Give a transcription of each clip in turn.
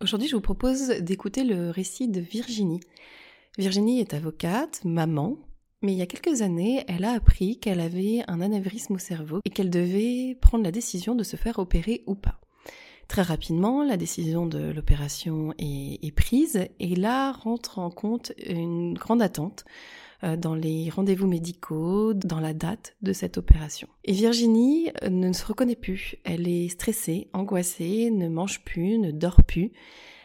Aujourd'hui, je vous propose d'écouter le récit de Virginie. Virginie est avocate, maman, mais il y a quelques années, elle a appris qu'elle avait un anévrisme au cerveau et qu'elle devait prendre la décision de se faire opérer ou pas. Très rapidement, la décision de l'opération est, prise et là rentre en compte une grande attente dans les rendez-vous médicaux, dans la date de cette opération. Et Virginie euh, ne se reconnaît plus. Elle est stressée, angoissée, ne mange plus, ne dort plus.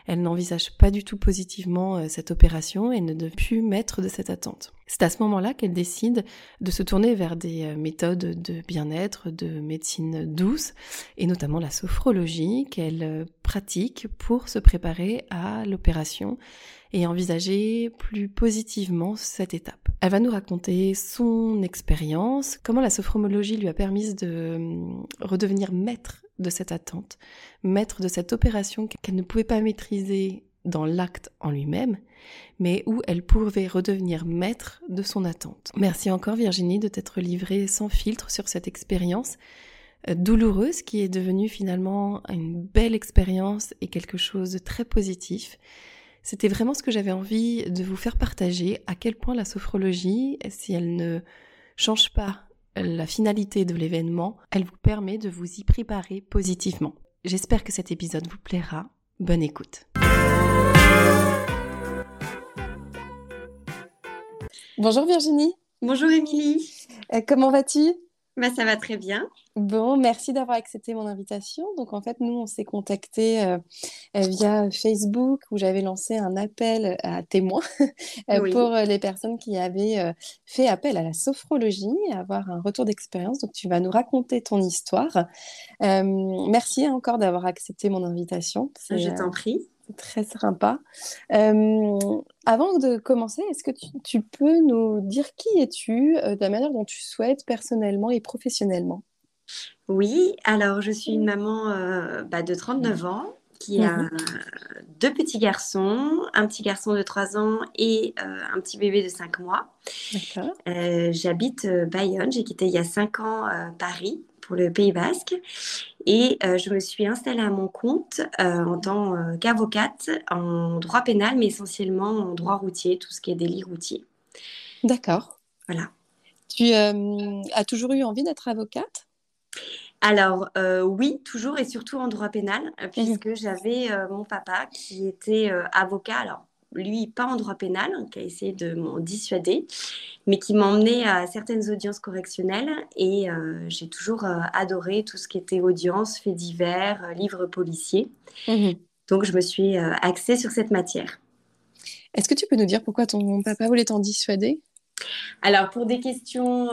Elle n'envisage pas du tout positivement euh, cette opération et ne peut plus mettre de cette attente. C'est à ce moment-là qu'elle décide de se tourner vers des euh, méthodes de bien-être, de médecine douce, et notamment la sophrologie qu'elle euh, pratique pour se préparer à l'opération et envisager plus positivement cette étape. Elle va nous raconter son expérience, comment la sophrologie lui a permis de redevenir maître de cette attente, maître de cette opération qu'elle ne pouvait pas maîtriser dans l'acte en lui-même, mais où elle pouvait redevenir maître de son attente. Merci encore Virginie de t'être livrée sans filtre sur cette expérience euh, douloureuse qui est devenue finalement une belle expérience et quelque chose de très positif. C'était vraiment ce que j'avais envie de vous faire partager, à quel point la sophrologie, si elle ne change pas la finalité de l'événement, elle vous permet de vous y préparer positivement. J'espère que cet épisode vous plaira. Bonne écoute. Bonjour Virginie. Bonjour Émilie. Euh, comment vas-tu? Bah, ça va très bien. Bon, merci d'avoir accepté mon invitation. Donc en fait, nous, on s'est contacté euh, euh, via Facebook où j'avais lancé un appel à témoins pour les personnes qui avaient fait appel à la sophrologie, avoir un retour d'expérience. Donc tu vas nous raconter ton histoire. merci encore d'avoir accepté mon invitation. Je t'en prie très sympa. Euh, avant de commencer, est-ce que tu, peux nous dire qui es-tu, euh, de la manière dont tu souhaites personnellement et professionnellement? Oui, alors je suis une maman euh, bah, de 39 ans qui a mhm. deux petits garçons, un petit garçon de 3 ans et un petit bébé de 5 mois. J'habite Bayonne, j'ai quitté il y a 5 ans Paris pour le Pays Basque. Et euh, je me suis installée à mon compte euh, en tant euh, qu'avocate en droit pénal, mais essentiellement en droit routier, tout ce qui est délit routier. D'accord. Voilà. Tu as toujours eu envie d'être avocate? Alors oui, toujours et surtout en droit pénal, mhm. puisque j'avais mon papa qui était avocat. Alors lui, pas en droit pénal, qui a essayé de m'en dissuader, mais qui m'emmenait à certaines audiences correctionnelles. Et euh, j'ai toujours euh, adoré tout ce qui était audience, faits divers, euh, livres policiers. Mhm. Donc, je me suis axée sur cette matière. Est-ce que tu peux nous dire pourquoi ton papa voulait t'en dissuader? Alors, pour des questions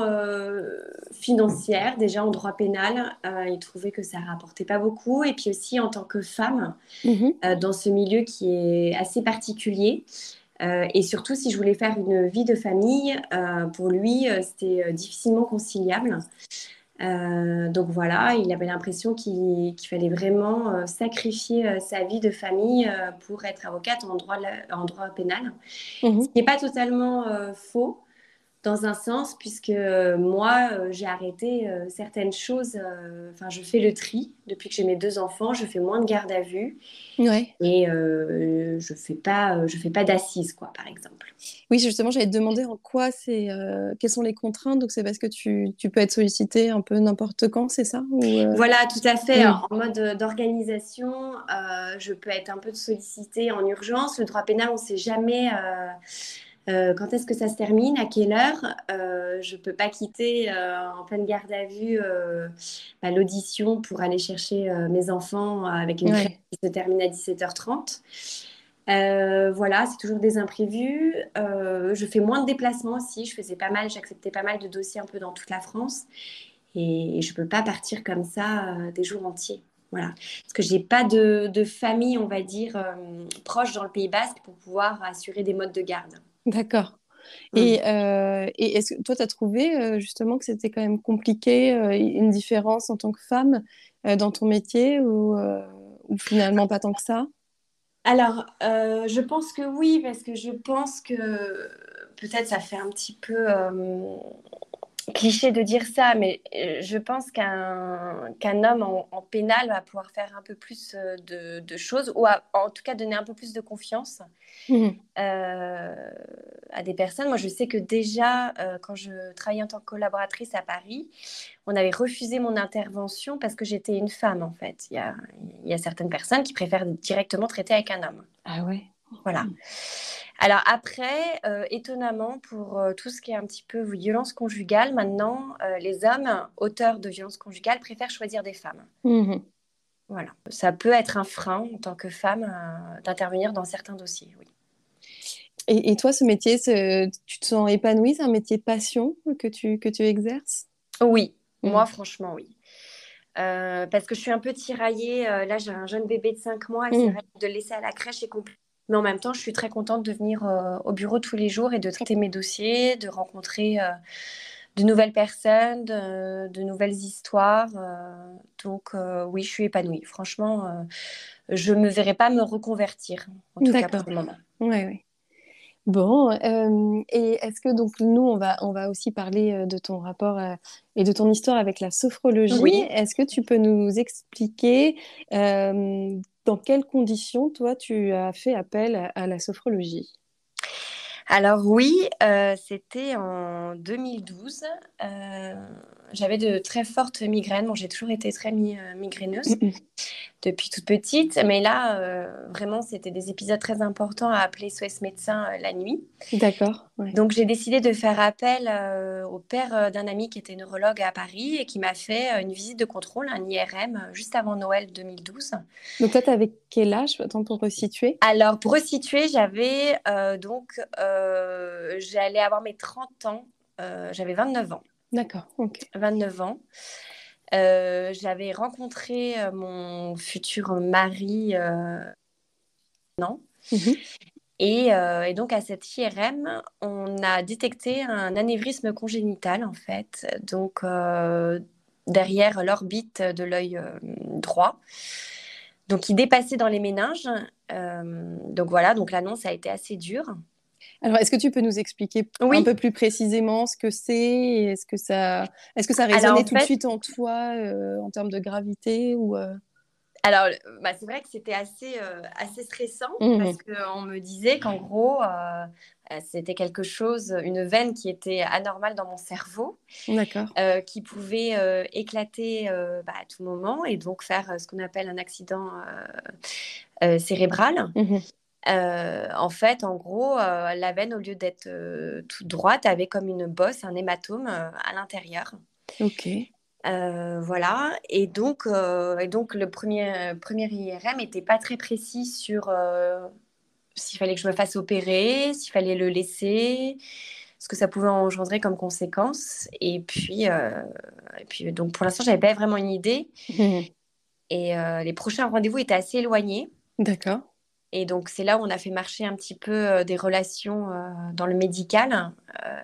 financières, déjà en droit pénal, il trouvait que ça rapportait pas beaucoup. Et puis aussi en tant que femme, mhm. dans ce milieu qui est assez particulier, euh, et surtout, si je voulais faire une vie de famille, euh, pour lui, euh, c'était difficilement conciliable. donc voilà, il avait l'impression qu'il fallait vraiment sacrifier sa vie de famille pour être avocate en droit, en droit pénal. Mhm. Ce qui n'est pas totalement faux dans un sens, puisque euh, moi, euh, j'ai arrêté euh, certaines choses. Enfin, je fais le tri depuis que j'ai mes deux enfants. Je fais moins de garde à vue. Ouais. Et je fais pas, je fais pas d'assises, quoi, par exemple. Oui, justement, j'allais te demander en quoi c'est, quelles sont les contraintes. Donc, c'est parce que tu, tu, peux être sollicité un peu n'importe quand, c'est ça Voilà, tout à fait. En mode d'organisation, je peux être un peu sollicitée en urgence. Le droit pénal, on ne sait jamais euh, quand est-ce que ça se termine? À quelle heure? Euh, Je ne peux pas quitter euh, en pleine garde à vue bah, l'audition pour aller chercher mes enfants avec une ouais. qui se termine à 17h30. voilà, c'est toujours des imprévus. je fais moins de déplacements aussi. Je faisais pas mal, j'acceptais pas mal de dossiers un peu dans toute la France. Et, je ne peux pas partir comme ça des jours entiers. Voilà. Parce que j'ai pas de, de, famille, on va dire, proche dans le Pays Basque pour pouvoir assurer des modes de garde. D'accord. Mm. Et, euh, et est-ce que toi, tu as trouvé euh, justement que c'était quand même compliqué, une différence en tant que femme dans ton métier ou, ou, finalement pas tant que ça? Alors, je pense que oui, parce que je pense que peut-être ça fait un petit peu cliché de dire ça, mais euh, je pense qu'un homme en, pénal va pouvoir faire un peu plus euh, de, choses, ou en tout cas donner un peu plus de confiance mmh. euh, à des personnes. Moi, je sais que déjà, quand je travaillais en tant que collaboratrice à Paris, on avait refusé mon intervention parce que j'étais une femme, en fait. Il y a, il y a certaines personnes qui préfèrent directement traiter avec un homme. Ah ouais? Voilà. Mmh. Alors après, euh, étonnamment, pour euh, tout ce qui est un petit peu violence conjugale, maintenant, euh, les hommes auteurs de violence conjugale préfèrent choisir des femmes. Mmh voilà. Ça peut être un frein en tant que femme d'intervenir dans certains dossiers, oui. Et, toi, ce métier, tu te sens épanouie? C'est un métier passion que tu, que tu exerces? Oui, mmh. moi, franchement, oui. parce que je suis un peu tiraillée. là, j'ai un jeune bébé de 5 mois et mmh. de le laisser à la crèche est compliqué. Mais en même temps, je suis très contente de venir euh, au bureau tous les jours et de traiter mes dossiers, de rencontrer euh, de nouvelles personnes, de, nouvelles histoires. Euh. donc oui, je suis épanouie. Franchement, je ne me verrai pas me reconvertir, en tout cas pour le moment. Oui, oui. Bon, et est-ce que donc nous, on va, on va aussi parler de ton rapport et de ton histoire avec la sophrologie. Oui. Est-ce que tu peux nous expliquer dans quelles conditions, toi, tu as fait appel à, la sophrologie? Alors oui, euh, c'était en 2012. Euh, j'avais de très fortes migraines. Bon, j'ai toujours été très euh, migraineuse depuis toute petite, mais là, vraiment, c'était des épisodes très importants à appeler SOS médecin la nuit. D'accord. Donc j'ai décidé de faire appel au père d'un ami qui était neurologue à Paris et qui m'a fait une visite de contrôle, un IRM, juste avant Noël 2012. Donc toi, tu avais quel âge, pour resituer? Alors, pour resituer, j'avais donc euh, j'allais avoir mes 30 ans, euh, j'avais 29 ans. D'accord, ok. 29 ans. Euh, j'avais rencontré mon futur mari non. Mhm. Et, et, donc à cette IRM, on a détecté un anévrisme congénital en fait, donc derrière l'orbite de l'œil droit. Donc il dépassait dans les méninges. donc voilà, donc l'annonce a été assez dure. Alors, est-ce que tu peux nous expliquer un peu plus précisément ce que c'est Est-ce que ça, est-ce que ça résonnait tout de suite en toi euh, en termes de gravité ou euh? Alors, bah, c'est vrai que c'était assez, euh, assez stressant mmh parce qu'on me disait qu'en gros, c'était quelque chose, une veine qui était anormale dans mon cerveau, qui pouvait éclater bah, à tout moment et donc faire ce qu'on appelle un accident cérébral. Mmh euh, en fait, en gros, euh, la veine, au lieu d'être euh, toute droite, avait comme une bosse, un hématome à l'intérieur. Ok. voilà. Et donc, et donc le premier, premier IRM n'était pas très précis sur s'il fallait que je me fasse opérer, s'il fallait le laisser, ce que ça pouvait engendrer comme conséquence. Et puis, et puis donc pour l'instant, j'avais pas vraiment une idée. Et les prochains rendez-vous étaient assez éloignés. D'accord. Et donc, c'est là où on a fait marcher un petit peu euh, des relations euh, dans le médical euh,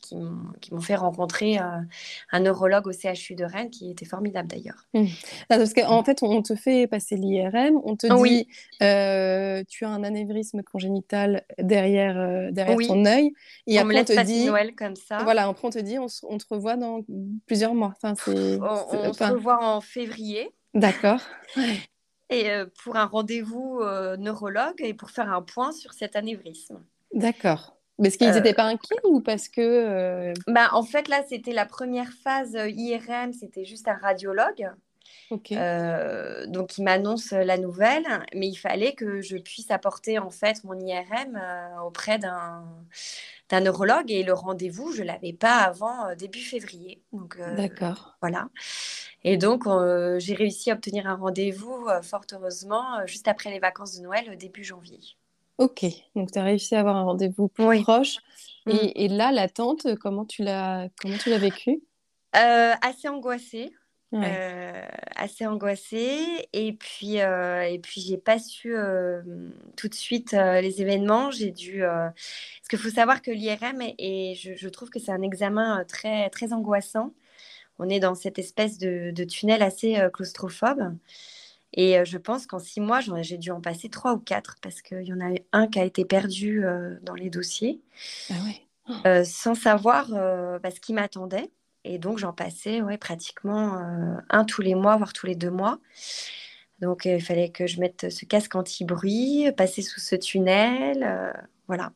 qui m'ont fait rencontrer un neurologue au CHU de Rennes qui était formidable d'ailleurs. Mmh. Parce qu'en fait, on te fait passer l'IRM, on te dit tu as un anévrisme congénital derrière, derrière ton œil. Et on après, me laisse on te dit Noël comme ça. Voilà, après on te dit on, te revoit dans plusieurs mois. Enfin, on, on se revoit en février. D'accord et euh, pour un rendez-vous euh, neurologue et pour faire un point sur cet anévrisme. D'accord. Mais est-ce qu'ils n'étaient euh, pas inquiets ou parce que... Bah, en fait, là, c'était la première phase IRM, c'était juste un radiologue. donc, il m'annonce la nouvelle, mais il fallait que je puisse apporter en fait mon IRM auprès d'un d'un neurologue et le rendez-vous, je l'avais pas avant début février. Donc, D'accord. Voilà. Et donc, euh, j'ai réussi à obtenir un rendez-vous, euh, fort heureusement, euh, juste après les vacances de Noël, début janvier. Ok, donc tu as réussi à avoir un rendez-vous proche. Mm. Et, là, l'attente, comment tu l'as comment tu l'as vécu Assez angoissée. Assez angoissée. Et puis, et puis j'ai pas su tout de suite les événements. J'ai dû. Parce qu'il faut savoir que l'IRM, et je, je, trouve que c'est un examen très, très angoissant. On est dans cette espèce de, de tunnel assez claustrophobe. Et je pense qu'en six mois, j'ai dû en passer trois ou quatre parce qu'il y en a un qui a été perdu dans les dossiers, ah ouais. sans savoir bah, ce qui m'attendait. Et donc, j'en passais ouais, pratiquement un tous les mois, voire tous les deux mois. Donc, il fallait que je mette ce casque anti-bruit, passer sous ce tunnel. voilà.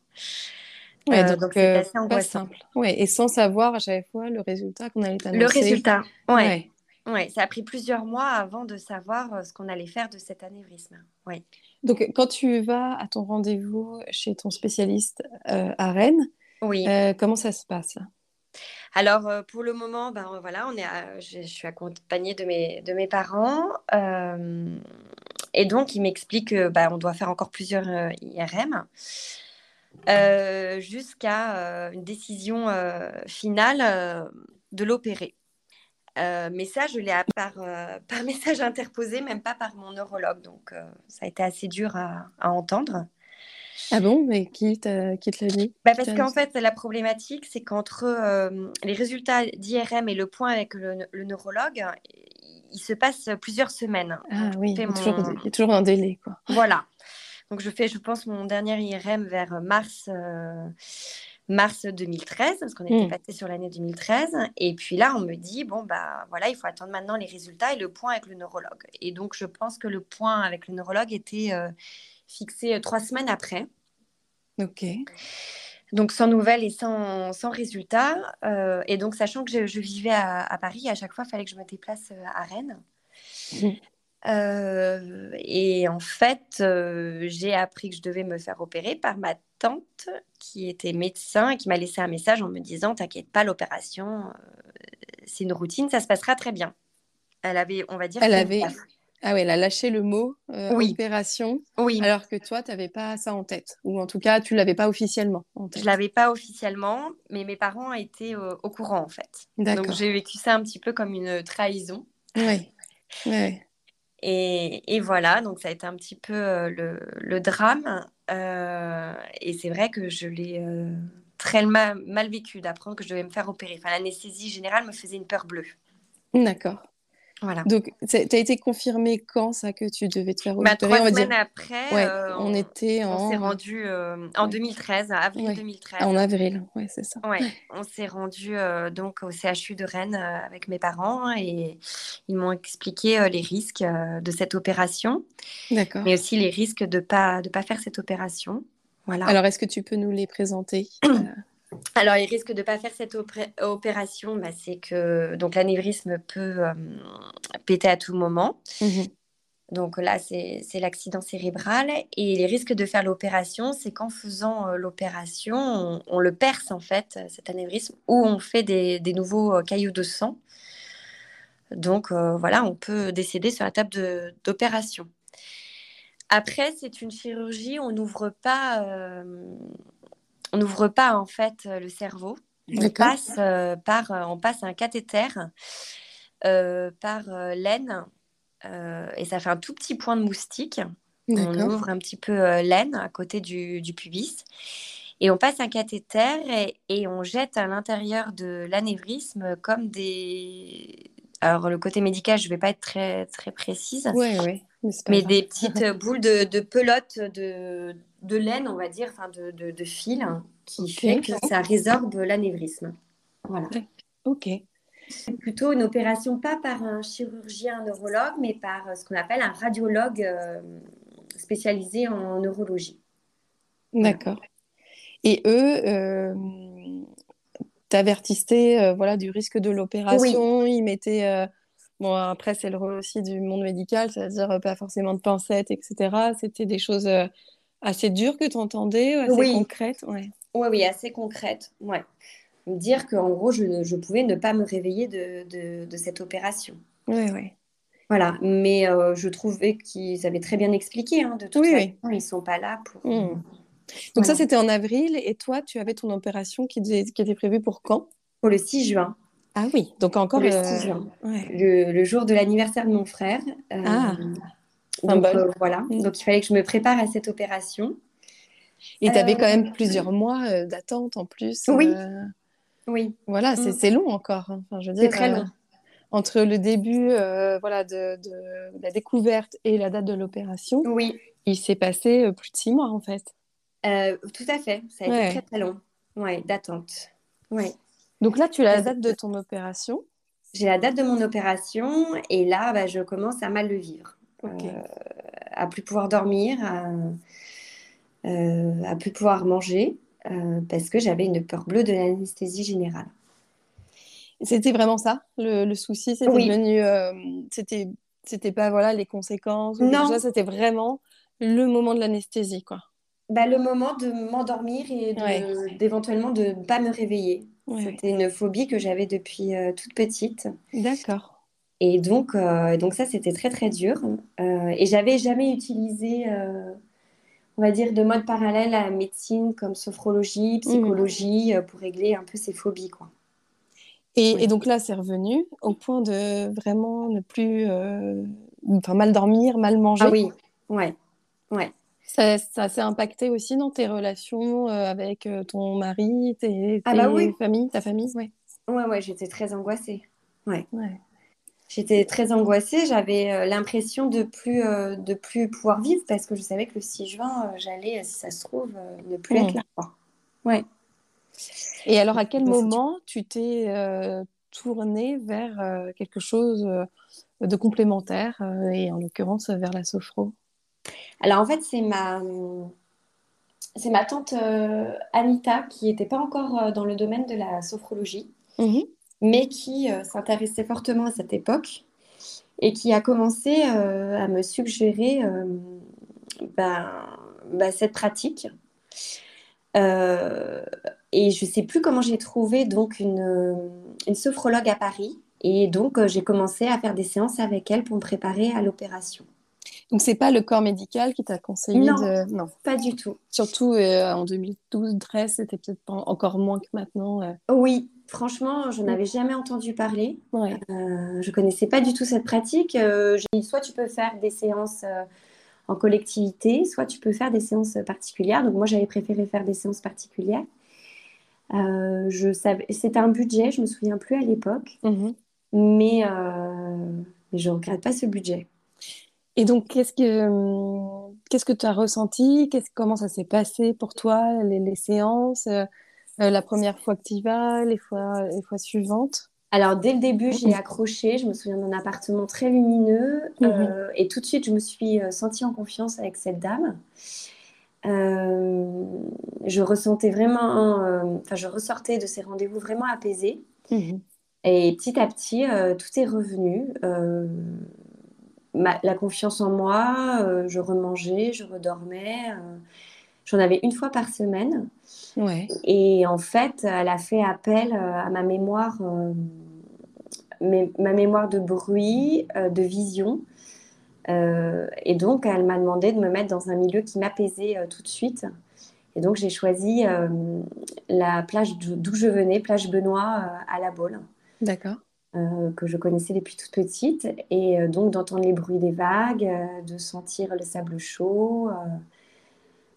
Ouais, donc, c'est assez angoissant. Simple. Ouais, et sans savoir à chaque fois le résultat qu'on allait annoncer. Le résultat, ouais. Oui, ça a pris plusieurs mois avant de savoir euh, ce qu'on allait faire de cet anévrisme. Oui. Donc, quand tu vas à ton rendez-vous chez ton spécialiste euh, à Rennes, oui. Euh, comment ça se passe? Alors, pour le moment, ben, voilà, on est je, suis accompagnée de mes, parents. et donc, il m'explique qu'on ben, doit faire encore plusieurs IRM jusqu'à une décision finale de l'opérer. Euh, mais ça, je l'ai par, euh, message interposé, même pas par mon neurologue. Donc, euh, ça a été assez dur à, entendre. Ah bon? Mais qui, qui te l'a dit? Bah Parce qu'en fait, la problématique, c'est qu'entre les résultats d'IRM et le point avec le, neurologue, il se passe plusieurs semaines. Ah oui, il y, a toujours, un délai. Quoi. Voilà. Donc, je fais, je pense, mon dernier IRM vers mars mars 2013, parce qu'on était mmh. passé sur l'année 2013. Et puis là, on me dit, bon, bah voilà, il faut attendre maintenant les résultats et le point avec le neurologue. Et donc, je pense que le point avec le neurologue était euh, fixé euh, trois semaines après. Ok. Donc, sans nouvelles et sans, sans résultats. Euh, et donc, sachant que je, vivais à, Paris, à chaque fois, il fallait que je me déplace à Rennes. Mmh. Euh, et en fait, euh, j'ai appris que je devais me faire opérer par ma tante qui était médecin et qui m'a laissé un message en me disant T'inquiète pas, l'opération, euh, c'est une routine, ça se passera très bien. Elle avait, on va dire. Elle avait. Ah oui, elle a lâché le mot opération. Oui. Alors que toi, tu n'avais pas ça en tête. Ou en tout cas, tu ne l'avais pas officiellement en tête. Je ne l'avais pas officiellement, mais mes parents étaient au courant en fait. Donc j'ai vécu ça un petit peu comme une trahison. Oui. oui. Et, voilà, donc ça a été un petit peu euh, le, drame. Euh, et c'est vrai que je l'ai euh, très mal, mal vécu d'apprendre que je devais me faire opérer. Enfin, l'anesthésie générale me faisait une peur bleue. D'accord. Donc, tu as été confirmé quand ça que tu devais te faire bah, opérer? Trois semaines après, euh, on, était en... On s'est rendu euh, en 2013, avril 2013. En avril, ouais, c'est ça. On s'est rendu euh, donc au CHU de Rennes avec mes parents et ils m'ont expliqué les risques de cette opération. D'accord. Mais aussi les risques de pas de pas faire cette opération. Voilà. Alors, est-ce que tu peux nous les présenter? Alors, il risque de ne pas faire cette opération, bah, c'est que donc l'anévrisme peut euh, péter à tout moment. Mhm. Donc là, c'est l'accident cérébral. Et les risques de faire l'opération, c'est qu'en faisant euh, l'opération, on, le perce en fait, cet anévrisme, ou on fait des, nouveaux euh, cailloux de sang. Donc voilà, on peut décéder sur la table d'opération. Après, c'est une chirurgie, on n'ouvre pas on n'ouvre pas en fait euh, le cerveau. On passe, euh, par, euh, on passe un cathéter par l'aine et ça fait un tout petit point de moustique. On ouvre un petit peu l'aine à côté du, pubis. Et on passe un cathéter et, on jette à l'intérieur de l'anévrisme comme des. Alors, le côté médical, je ne vais pas être très, très précise. Oui, oui. Mais, des petites boules de, de pelote de, de laine, on va dire, enfin de, de, fil, hein, qui fait que ça résorbe l'anévrisme. Voilà. Ok. C'est plutôt une opération pas par un chirurgien neurologue, mais par euh, ce qu'on appelle un radiologue euh, spécialisé en neurologie. D'accord. Et eux, euh, t'avertissaient euh, voilà, du risque de l'opération, ils mettaient... Bon, après, c'est le rôle aussi du monde médical, c'est-à-dire pas forcément de pincettes, etc. C'était des choses Assez dur que tu entendais, assez oui. concrète ouais. Oui, oui, assez concrète. Ouais. Dire qu'en gros, je, je, pouvais ne pas me réveiller de, de, cette opération. Oui, oui. Voilà, mais euh, je trouvais qu'ils avaient très bien expliqué. Hein, de toute oui, façon, ils ne sont pas là pour. Mmh. Donc, ça, c'était en avril. Et toi, tu avais ton opération qui, qui était prévue pour quand? Pour le 6 juin. Ah oui, donc encore le 6 juin, le, jour de l'anniversaire de mon frère. ah, donc voilà, mm. donc il fallait que je me prépare à cette opération. Et tu avais quand même plusieurs mois d'attente en plus. Oui. Oui. Voilà, mm. c'est long encore. Hein. Enfin, je veux dire, c'est très long entre le début euh, voilà, de, la découverte et la date de l'opération, oui. il s'est passé euh, plus de six mois en fait. Euh, tout à fait, ça a été très très long, ouais, d'attente. Ouais. Donc là, tu as la date de ton opération J'ai la date de mon opération et là, bah, je commence à mal le vivre. à plus pouvoir dormir, à, à plus pouvoir manger, parce que j'avais une peur bleue de l'anesthésie générale. C'était vraiment ça, le, souci. C'était devenu, euh, c'était, c'était pas voilà les conséquences. Non, c'était vraiment le moment de l'anesthésie, quoi. Bah, le moment de m'endormir et d'éventuellement de ne pas me réveiller. C'était une phobie que j'avais depuis euh, toute petite. D'accord. Et donc, euh, donc ça, c'était très très dur. et j'avais jamais utilisé, on va dire, de mode parallèle à la médecine comme sophrologie, mmh. psychologie, pour régler un peu ces phobies, quoi. Et, donc là, c'est revenu au point de vraiment ne plus, euh, enfin mal dormir, mal manger? Ah oui, ouais, ouais. Ça, ça s'est impacté aussi dans tes relations euh, avec euh, ton mari, tes, ah bah oui. familles, ta famille, ouais. Ouais, ouais, j'étais très angoissée. Ouais. ouais. J'étais très angoissée. J'avais l'impression de plus, de plus pouvoir vivre parce que je savais que le 6 juin, j'allais, si ça se trouve, ne plus être là. Ouais. Et alors, à quel moment tu t'es euh, tournée vers euh, quelque chose euh, de complémentaire, et en l'occurrence vers la sophro Alors, en fait, c'est ma, c'est ma tante Anita qui n'était pas encore dans le domaine de la sophrologie, mmh mais qui s'intéressait fortement à cette époque et qui a commencé à me suggérer ben, ben, cette pratique. Euh, et je ne sais plus comment j'ai trouvé donc une, une, sophrologue à Paris. Et donc, euh, j'ai commencé à faire des séances avec elle pour me préparer à l'opération. Donc, c'est pas le corps médical qui t'a conseillé non, de... Non, pas du tout. Surtout euh, en 2012-13, c'était peut-être encore moins que maintenant. Oui, franchement, je n'avais jamais entendu parler. Ouais. Euh, je connaissais pas du tout cette pratique. j'ai dit, soit tu peux faire des séances en collectivité, soit tu peux faire des séances particulières. Donc moi, j'avais préféré faire des séances particulières. Euh, je savais, c'était un budget, je me souviens plus à l'époque, mhm. mais, euh, mais je regrette pas ce budget. Et donc, qu'est-ce que qu'est-ce que tu as ressenti? Qu'est-ce, Comment ça s'est passé pour toi, les, séances euh, La première fois que tu y vas, les fois, les fois suivantes? Alors, dès le début, j'ai accroché. Je me souviens d'un appartement très lumineux. Mhm. Euh, et tout de suite, je me suis euh, sentie en confiance avec cette dame. Euh, je ressentais vraiment, enfin, je ressortais de ces rendez-vous vraiment apaisés. Mhm. Et petit à petit, tout est revenu. La confiance en moi, je remangeais, je redormais. J'en avais une fois par semaine. Ouais. Et en fait, elle a fait appel à ma mémoire ma mémoire de bruit, euh, de vision. Euh, et donc, elle m'a demandé de me mettre dans un milieu qui m'apaisait euh, tout de suite. Et donc, j'ai choisi la plage d'où je venais, plage Benoît à La Baule. D'accord. Que je connaissais depuis toute petite. Et donc, d'entendre les bruits des vagues, de sentir le sable chaud,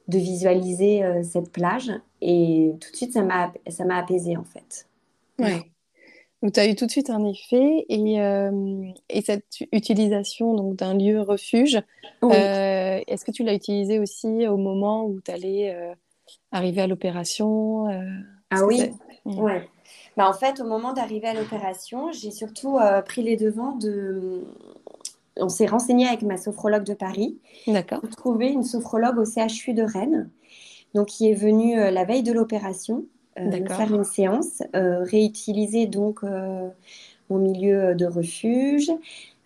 de visualiser cette plage. Et tout de suite, ça m'a apaisé en fait. Ouais. Donc, tu as eu tout de suite un effet et, euh, et cette utilisation donc d'un lieu refuge, euh, est-ce que tu l'as utilisé aussi au moment où tu allais euh, arriver à l'opération Ah oui, ouais. Bah, en fait, au moment d'arriver à l'opération, j'ai surtout pris les devants de. On s'est renseigné avec ma sophrologue de Paris pour trouver une sophrologue au CHU de Rennes, donc qui est venue la veille de l'opération euh, faire une séance, euh, réutiliser donc euh, mon milieu de refuge,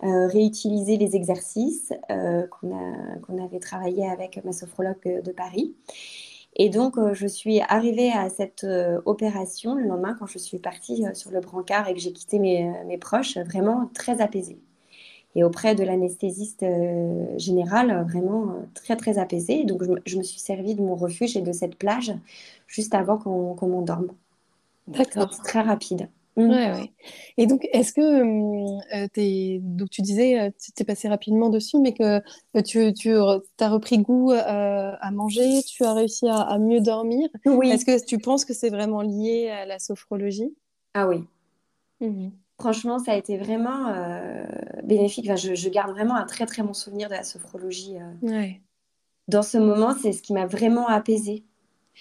réutiliser les exercices qu'on avait travaillé avec ma sophrologue de Paris. Et donc, je suis arrivée à cette opération le lendemain quand je suis partie sur le brancard et que j'ai quitté mes, mes, proches, vraiment très apaisée. Et auprès de l'anesthésiste général, vraiment très, très apaisée. Donc, je, je, me suis servie de mon refuge et de cette plage juste avant qu'on m'endorme. D'accord. Très rapide. Mm. Ouais, ouais. Et donc, est-ce que euh, es... donc tu disais, euh, tu t'es passé rapidement dessus, mais que euh, tu, tu as repris goût à manger, tu as réussi à, mieux dormir. Oui. Est-ce que tu penses que c'est vraiment lié à la sophrologie? Ah oui. Mhm. Franchement, ça a été vraiment bénéfique. Enfin, je, je, garde vraiment un très très bon souvenir de la sophrologie. Ouais. Dans ce moment, c'est ce qui m'a vraiment apaisée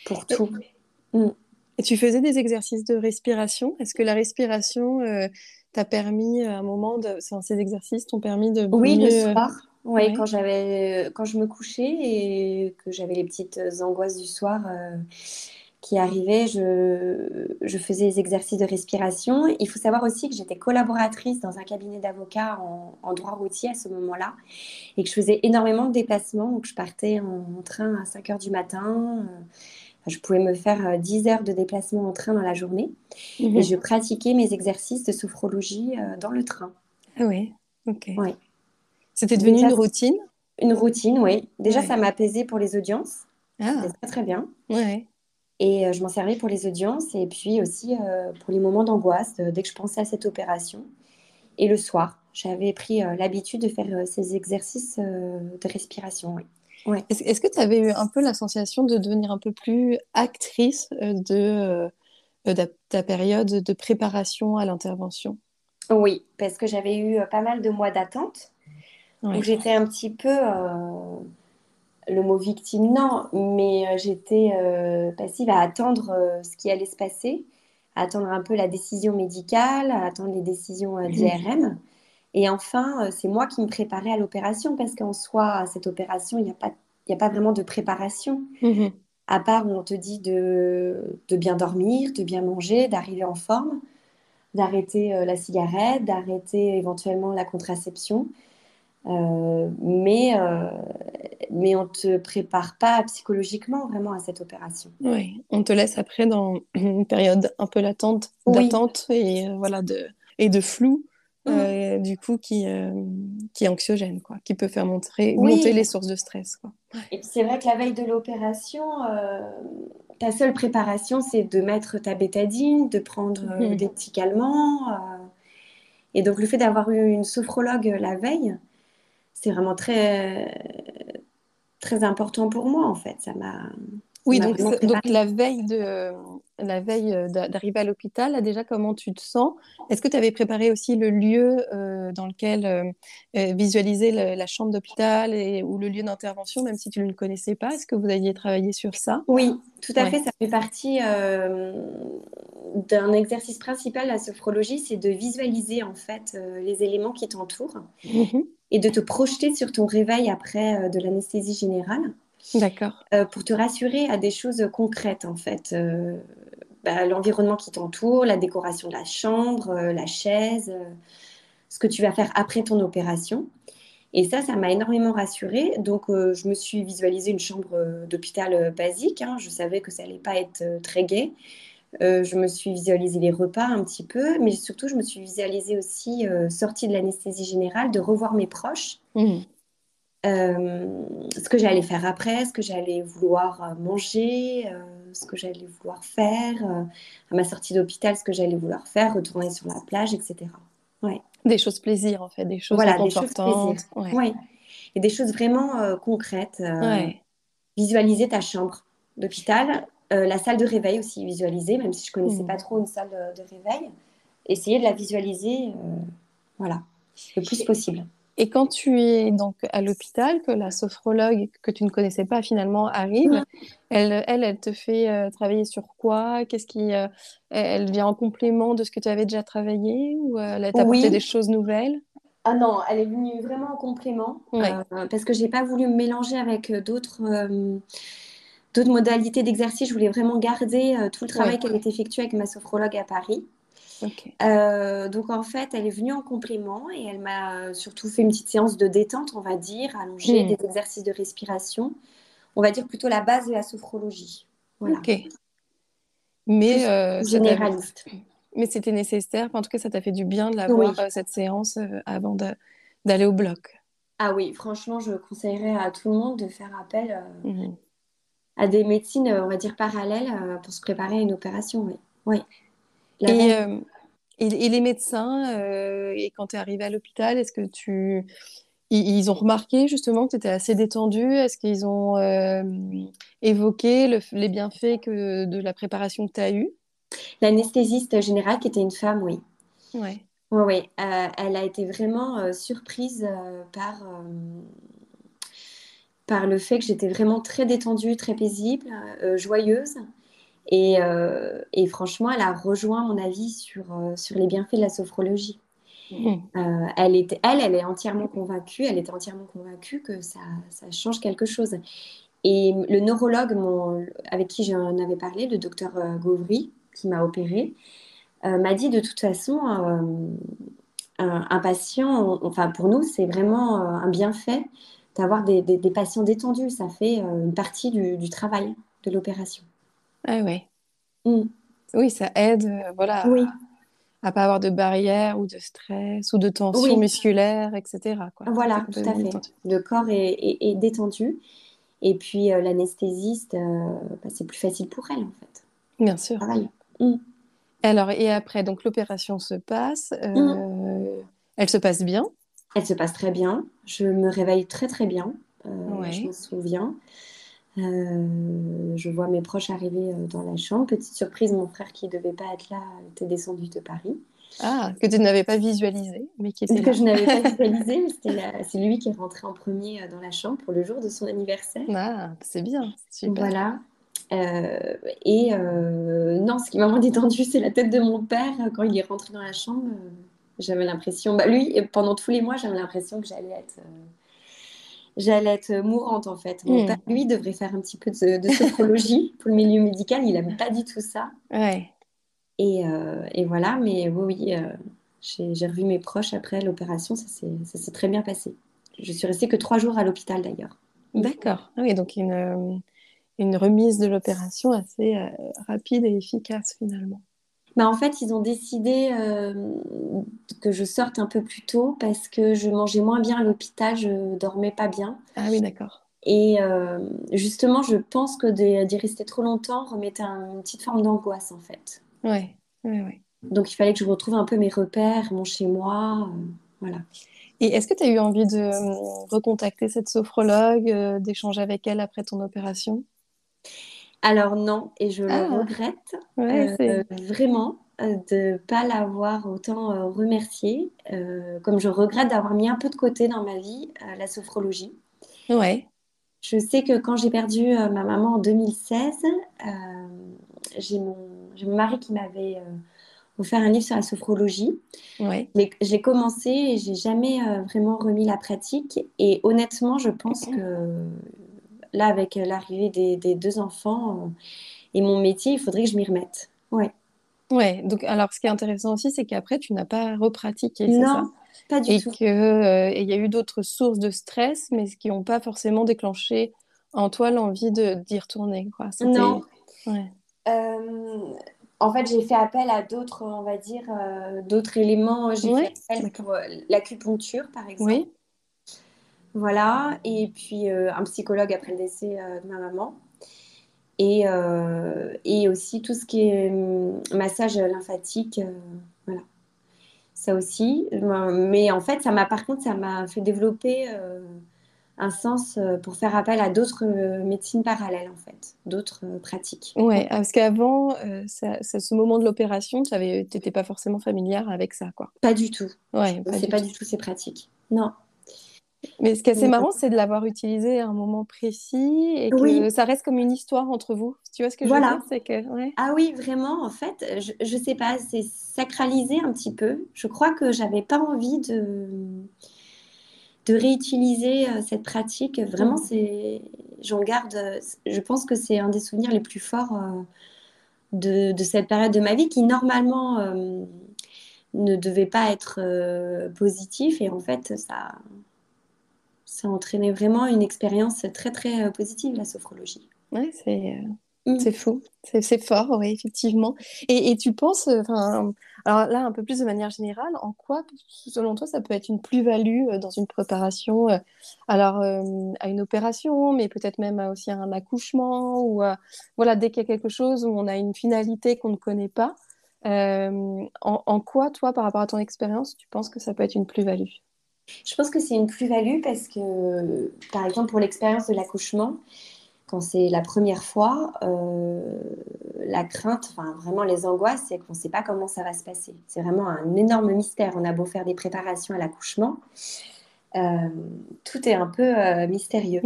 pour tout. Mm. Et tu faisais des exercices de respiration? Est-ce que la respiration euh, t'a permis à un moment de. Ces exercices t'ont permis de. Oui, le soir. Oui, quand, j'avais, quand je me couchais et que j'avais les petites angoisses du soir euh, qui arrivaient, je, je, faisais des exercices de respiration. Il faut savoir aussi que j'étais collaboratrice dans un cabinet d'avocats en, droit routier à ce moment-là et que je faisais énormément de déplacements. Donc, je partais en, train à 5 heures du matin. Euh, je pouvais me faire 10 euh, heures de déplacement en train dans la journée mhm. et je pratiquais mes exercices de sophrologie euh, dans le train. Ah oui, ok. C'était devenu une routine? Une routine, oui. Déjà, ça m'a apaisé pour les audiences. Ah. C'était très, très bien. Ouais. Et euh, je m'en servais pour les audiences et puis aussi pour les moments d'angoisse dès que je pensais à cette opération. Et le soir, j'avais pris l'habitude de faire ces exercices de respiration. Oui. Est-ce que tu avais eu un peu la sensation de devenir un peu plus actrice euh, de, euh, ta période de préparation à l'intervention? Oui, parce que j'avais eu euh, pas mal de mois d'attente. j'étais un petit peu, le mot victime, non, mais j'étais passive à attendre ce qui allait se passer, à attendre un peu la décision médicale, à attendre les décisions d'IRM. Et enfin, euh, c'est moi qui me préparais à l'opération parce qu'en soi, à cette opération, il n'y a, pas, a pas vraiment de préparation. Mhm. À part où on te dit de, de, bien dormir, de bien manger, d'arriver en forme, d'arrêter euh, la cigarette, d'arrêter éventuellement la contraception. Euh, mais, mais on ne te prépare pas psychologiquement vraiment à cette opération. Oui, on te laisse après dans une période un peu latente, d'attente et, voilà, de, et de flou. Mmh. Euh, du coup, qui, euh, qui est anxiogène, quoi, qui peut faire monter, monter les sources de stress. Quoi. Et c'est vrai que la veille de l'opération, euh, ta seule préparation, c'est de mettre ta bétadine, de prendre mmh. des petits calmants. et donc, le fait d'avoir eu une sophrologue la veille, c'est vraiment très, très important pour moi, en fait. Ça m'a oui, donc, donc, la veille de la veille euh, d'arriver à l'hôpital, déjà comment tu te sens? Est-ce que tu avais préparé aussi le lieu euh, dans lequel euh, visualiser la chambre d'hôpital ou le lieu d'intervention, même si tu ne le connaissais pas? Est-ce que vous aviez travaillé sur ça? Oui, tout à fait. Ça fait partie d'un exercice principal la sophrologie, c'est de visualiser en fait les éléments qui t'entourent mmh et de te projeter sur ton réveil après de l'anesthésie générale. D'accord. Euh, pour te rassurer à des choses concrètes, en fait. Euh, bah, l'environnement qui t'entoure, la décoration de la chambre, euh, la chaise, ce que tu vas faire après ton opération. Et ça, ça m'a énormément rassurée. Donc, je me suis visualisée une chambre d'hôpital basique. Hein. Je savais que ça n'allait pas être très gai. je me suis visualisé les repas un petit peu, mais surtout, je me suis visualisée aussi sortie de l'anesthésie générale, de revoir mes proches. Mmh. Euh, ce que j'allais faire après, ce que j'allais vouloir euh, manger, euh, ce que j'allais vouloir faire, à ma sortie d'hôpital, ce que j'allais vouloir faire, retourner sur la plage, etc. Ouais. Des choses plaisir, en fait, des choses voilà, des choses plaisir. Ouais. Et des choses vraiment concrètes. Visualiser ta chambre d'hôpital, la salle de réveil aussi visualiser, même si je connaissais mmh. pas trop une salle de, de, réveil. Essayer de la visualiser, voilà, le plus possible. Et quand tu es donc à l'hôpital, que la sophrologue que tu ne connaissais pas finalement arrive, elle, elle, elle te fait euh, travailler sur quoi? Qu'est-ce qui, euh, elle vient en complément de ce que tu avais déjà travaillé ou euh, elle t'a apporté des choses nouvelles? Ah non, elle est venue vraiment en complément parce que j'ai pas voulu me mélanger avec d'autres. D'autres modalités d'exercice, je voulais vraiment garder tout le travail qu'elle était effectué avec ma sophrologue à Paris. Euh, donc en fait, elle est venue en complément et elle m'a surtout fait une petite séance de détente, on va dire, allonger, hmm. des exercices de respiration. On va dire plutôt la base de la sophrologie. Ok. Mais euh, généraliste. Mais c'était nécessaire. en tout cas, ça t'a fait du bien de l'avoir euh, cette séance avant d'aller au bloc. Ah oui, franchement, je conseillerais à tout le monde de faire appel mhm. à des médecines, on va dire parallèles, pour se préparer à une opération. Oui. oui. Et euh, Et, les médecins, et quand tu es arrivée à l'hôpital, est-ce que tu ils, ont remarqué justement que tu étais assez détendue Est-ce qu'ils ont évoqué les bienfaits que, de la préparation que tu as eue? L'anesthésiste générale, qui était une femme, oui. Oui, oui. elle a été vraiment surprise par, par le fait que j'étais vraiment très détendue, très paisible, joyeuse. Et, et, franchement, elle a rejoint mon avis sur, sur les bienfaits de la sophrologie. Mmh. elle, était, elle, elle est entièrement convaincue, elle était entièrement convaincue que ça, ça change quelque chose. Et le neurologue avec qui j'en avais parlé, le docteur Gauvry, qui m'a opéré, euh, m'a dit de toute façon, euh, un, patient, enfin pour nous, c'est vraiment euh, un bienfait d'avoir des, patients détendus. Ça fait une partie du, travail de l'opération. Ah oui. Mm. Oui, ça aide, voilà. Oui. À, pas avoir de barrière ou de stress ou de tension musculaire, etc. Voilà, tout à fait. Le corps est, détendu. Et puis l'anesthésiste, bah, c'est plus facile pour elle en fait. Bien sûr. Mm. Alors, et après, donc l'opération se passe. Euh, mm. Elle se passe bien? Elle se passe très bien. Je me réveille très très bien. Euh, je me souviens. Euh, je vois mes proches arriver dans la chambre. Petite surprise, mon frère qui ne devait pas être là était descendu de Paris. Ah, que tu n'avais pas visualisé, mais qui était Que je n'avais pas visualisé, c'est lui qui est rentré en premier dans la chambre pour le jour de son anniversaire. Ah, c'est bien, super. Voilà. Euh, et euh, non, ce qui m'a moins détendu, c'est la tête de mon père quand il est rentré dans la chambre. Euh, j'avais l'impression, bah, lui, pendant tous les mois, j'avais l'impression que j'allais être, j'allais être mourante en fait. Mon hmm. père, lui, devrait faire un petit peu de, sophrologie pour le milieu médical. Il n'aime pas du tout ça. Ouais. Et, et, voilà, mais oui, oui j'ai revu mes proches après l'opération. Ça s'est très bien passé. Je suis restée que trois jours à l'hôpital d'ailleurs. D'accord. Ah oui, donc une, une remise de l'opération assez euh, rapide et efficace finalement. Bah en fait, ils ont décidé euh, que je sorte un peu plus tôt parce que je mangeais moins bien à l'hôpital, je dormais pas bien. Ah oui, d'accord. Et euh, justement, je pense que d'y rester trop longtemps remettait une petite forme d'angoisse en fait. Oui, oui, oui. Donc il fallait que je retrouve un peu mes repères, mon chez-moi. voilà. Et est-ce que tu as eu envie de recontacter cette sophrologue, d'échanger avec elle après ton opération? Alors non, et je le ah. regrette euh, vraiment euh, de ne pas l'avoir autant euh, remercié, comme je regrette d'avoir mis un peu de côté dans ma vie la sophrologie. Ouais. Je sais que quand j'ai perdu ma maman en 2016, j'ai mon, mon, mari qui m'avait offert un livre sur la sophrologie. Ouais. Je l'ai commencé et j'ai jamais vraiment remis la pratique. Et honnêtement, je pense que là, avec l'arrivée des, deux enfants euh, et mon métier, il faudrait que je m'y remette. Ouais. Ouais, donc alors ce qui est intéressant aussi, c'est qu'après, tu n'as pas repratiqué, c'est ça? pas du et tout. qu'il euh, y a eu d'autres sources de stress, mais qui n'ont pas forcément déclenché en toi l'envie d'y retourner. Quoi. Non. Euh, en fait, j'ai fait appel à d'autres, on va dire, d'autres éléments. J'ai fait appel pour l'acupuncture, par exemple. Oui. Voilà, et puis euh, un psychologue après le décès euh, de ma maman. Et, euh, et, aussi tout ce qui est hum, massage lymphatique, voilà. Ça aussi. Mais en fait, ça m'a, par contre, ça m'a fait développer un sens pour faire appel à d'autres médecines parallèles, en fait, d'autres pratiques. Ouais, parce qu'avant, ce moment de l'opération, tu n'étais pas forcément familière avec ça, quoi. Pas du tout. Ouais, c'est pas du tout ces pratiques. Non. Mais ce qui est assez marrant, c'est de l'avoir utilisé à un moment précis et que ça reste comme une histoire entre vous. Tu vois ce que je veux dire? Que, Ah oui, vraiment, en fait, je ne sais pas, c'est sacralisé un petit peu. Je crois que j'avais pas envie de, de réutiliser euh, cette pratique. Vraiment, c'est, j'en garde, je pense que c'est un des souvenirs les plus forts euh, de, de, cette période de ma vie qui, normalement, euh, ne devait pas être positif. Et en fait, ça ça a entraîné vraiment une expérience très très euh, positive, la sophrologie. Ouais, c'est euh, mm. fou, c'est fort, oui, effectivement. Et, et tu penses, euh, enfin, alors là, un peu plus de manière générale, en quoi, selon toi, ça peut être une plus-value dans une préparation, alors à une opération, mais peut-être même aussi à un accouchement, ou voilà, dès qu'il y a quelque chose où on a une finalité qu'on ne connaît pas, en, en, quoi, toi, par rapport à ton expérience, tu penses que ça peut être une plus-value? Je pense que c'est une plus-value parce que, par exemple, pour l'expérience de l'accouchement, quand c'est la première fois, euh, la crainte, enfin vraiment les angoisses, c'est qu'on ne sait pas comment ça va se passer. C'est vraiment un énorme mystère. On a beau faire des préparations à l'accouchement, euh, tout est un peu euh, mystérieux.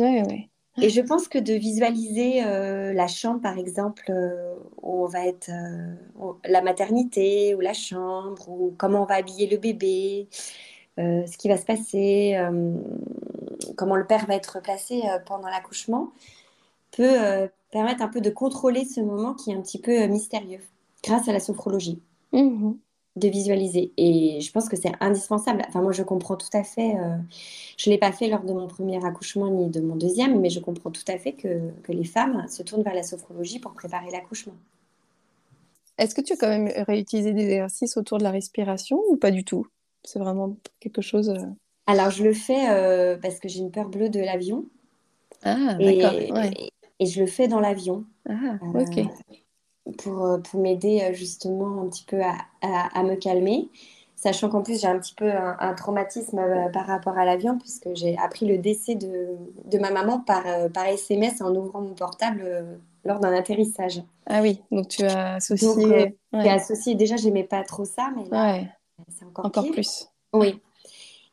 Et je pense que de visualiser la chambre, par exemple, où on va être la maternité ou la chambre, ou comment on va habiller le bébé, ce qui va se passer, comment le père va être placé pendant l'accouchement, peut euh, permettre un peu de contrôler ce moment qui est un petit peu euh, mystérieux grâce à la sophrologie. Mhm. De visualiser. Et je pense que c'est indispensable. Enfin, moi, je comprends tout à fait. Euh, je ne l'ai pas fait lors de mon premier accouchement ni de mon deuxième, mais je comprends tout à fait que, que les femmes se tournent vers la sophrologie pour préparer l'accouchement. Est-ce que tu as quand même réutilisé des exercices autour de la respiration ou pas du tout? C'est vraiment quelque chose. Alors, je le fais parce que j'ai une peur bleue de l'avion. Ah, d'accord. Et je le fais dans l'avion. Ah, ok. Euh, pour, euh, pour m'aider euh, justement un petit peu à, à, me calmer. Sachant qu'en plus, j'ai un petit peu un, traumatisme par rapport à l'avion, puisque j'ai appris le décès de, de ma maman par, par SMS en ouvrant mon portable lors d'un atterrissage. Ah oui, donc tu as associé. Donc, associé. Déjà, j'aimais pas trop ça, mais là, c'est encore, encore plus. Oui.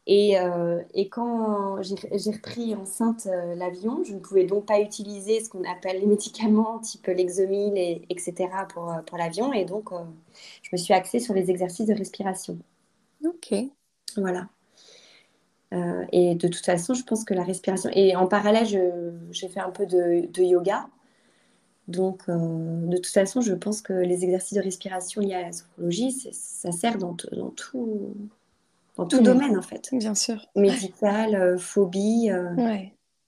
Euh, et, quand j'ai repris enceinte euh, l'avion, je ne pouvais donc pas utiliser ce qu'on appelle les médicaments type l'exomil, et, etc. pour, euh, pour l'avion. Et donc, je me suis axée sur les exercices de respiration. Ok. Voilà. et de toute façon, je pense que la respiration. Et en parallèle, j'ai fait un peu de, de yoga. Donc, de toute façon, je pense que les exercices de respiration liés à la sophrologie, ça sert dans, dans tout dans tout domaine en fait. Bien sûr. Médical, euh, phobie, euh,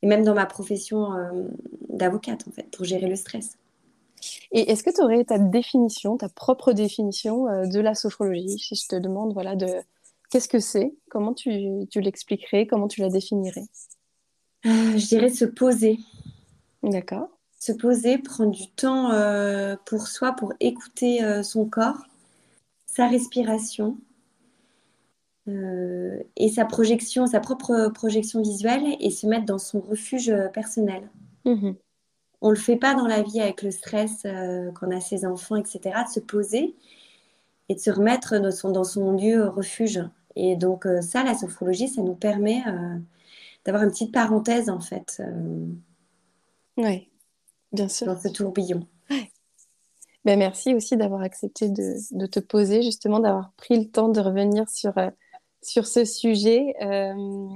et même dans ma profession euh, d'avocate en fait, pour gérer le stress. Et est-ce que tu aurais ta définition, ta propre définition de la sophrologie Si je te demande voilà, de qu'est-ce que c'est, comment tu, tu l'expliquerais, comment tu la définirais? Je dirais se poser. D'accord. Se poser, prendre du temps pour soi, pour écouter son corps, sa respiration, euh, et sa projection, sa propre projection visuelle et se mettre dans son refuge euh, personnel. Mhm. On ne le fait pas dans la vie avec le stress euh, quand on a ses enfants, etc., de se poser et de se remettre dans son, dans son lieu refuge. Et donc ça, la sophrologie, ça nous permet d'avoir une petite parenthèse en fait. oui, bien sûr. Dans ce tourbillon. Ben, merci aussi d'avoir accepté de, de, te poser, justement, d'avoir pris le temps de revenir sur sur ce sujet. Euh,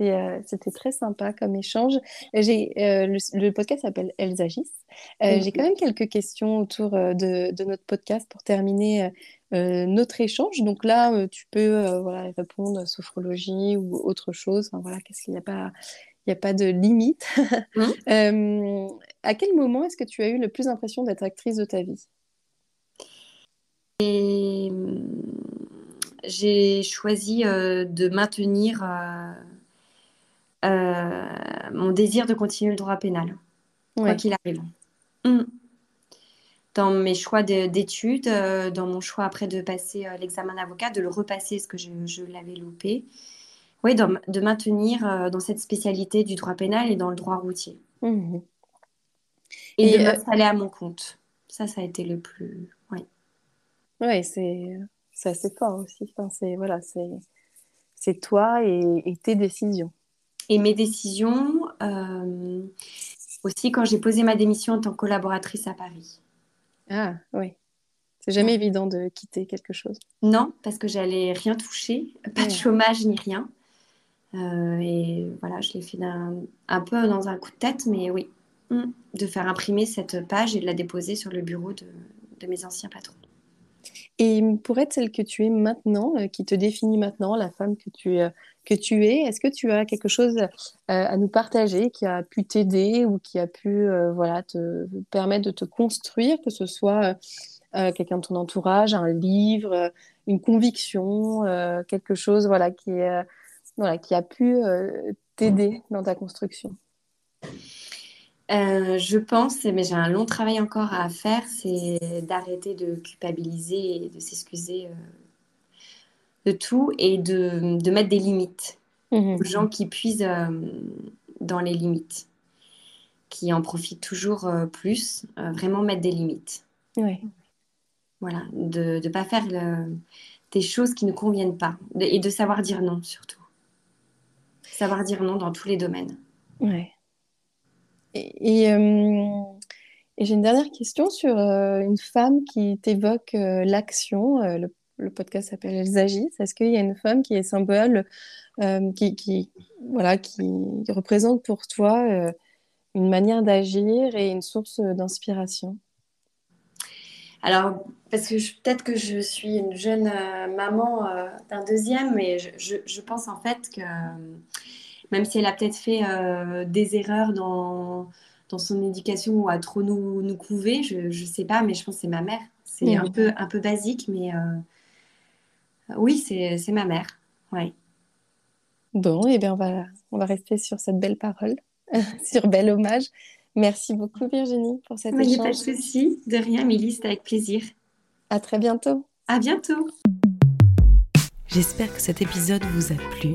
euh, c'était très sympa comme échange. J'ai, euh, le, podcast s'appelle Elles agissent. J'ai quand même quelques questions autour de, notre podcast pour terminer notre échange. Donc là, tu peux voilà, répondre à sophrologie ou autre chose. Enfin, voilà, qu'est-ce qu'il n'y a pas il n'y a pas de limite. Mmh. à quel moment est-ce que tu as eu le plus l'impression d'être actrice de ta vie? Et j'ai choisi euh, de maintenir euh, euh, mon désir de continuer le droit pénal, quoi qu'il arrive. Mm. Dans mes choix d'études, dans mon choix après de passer l'examen d'avocat, de le repasser, ce que je, l'avais loupé. Oui, de maintenir dans cette spécialité du droit pénal et dans le droit routier. Mm-hmm. Et, et, de m'installer à mon compte. Ça, ça a été le plus. Oui. Oui, c'est assez fort aussi. c'est voilà, c'est toi et, tes décisions. Et mes décisions euh, aussi quand j'ai posé ma démission en tant que collaboratrice à Paris. Ah oui. C'est jamais évident de quitter quelque chose. Non, parce que j'allais rien toucher, pas de chômage ni rien. Euh, et voilà, je l'ai fait un, peu dans un coup de tête, mais oui, de faire imprimer cette page et de la déposer sur le bureau de mes anciens patrons. Et pour être celle que tu es maintenant, euh, qui te définit maintenant, la femme que tu, euh, que tu es, est-ce que tu as quelque chose euh, à nous partager qui a pu t'aider ou qui a pu voilà, te permettre de te construire, que ce soit quelqu'un de ton entourage, un livre, une conviction, quelque chose voilà, qui, voilà, qui a pu t'aider dans ta construction? Euh, je pense, mais j'ai un long travail encore à faire, c'est d'arrêter de culpabiliser et de s'excuser euh, de tout et de, mettre des limites mhm. aux gens qui puisent euh, dans les limites, qui en profitent toujours plus, vraiment mettre des limites. Oui. Voilà, de ne pas faire des choses qui ne conviennent pas et de savoir dire non surtout. Savoir dire non dans tous les domaines. Ouais. Et, euh, et, j'ai une dernière question sur euh, une femme qui t'évoque euh, l'action. Le, podcast s'appelle Elles agissent. Est-ce qu'il y a une femme qui est symbole, qui, voilà, qui représente pour toi une manière d'agir et une source d'inspiration? Alors, parce que peut-être que je suis une jeune maman d'un deuxième, mais je, pense en fait que même si elle a peut-être fait euh, des erreurs dans, dans son éducation ou à trop nous, nous couver, je ne sais pas, mais je pense que c'est ma mère. C'est un, peu, un peu basique, mais euh, oui, c'est ma mère. Ouais. Bon, et eh bien on va, on va rester sur cette belle parole, sur bel hommage. Merci beaucoup Virginie pour cette échange. Pas de souci, de rien, Milly, c'était avec plaisir. À très bientôt. À bientôt. J'espère que cet épisode vous a plu.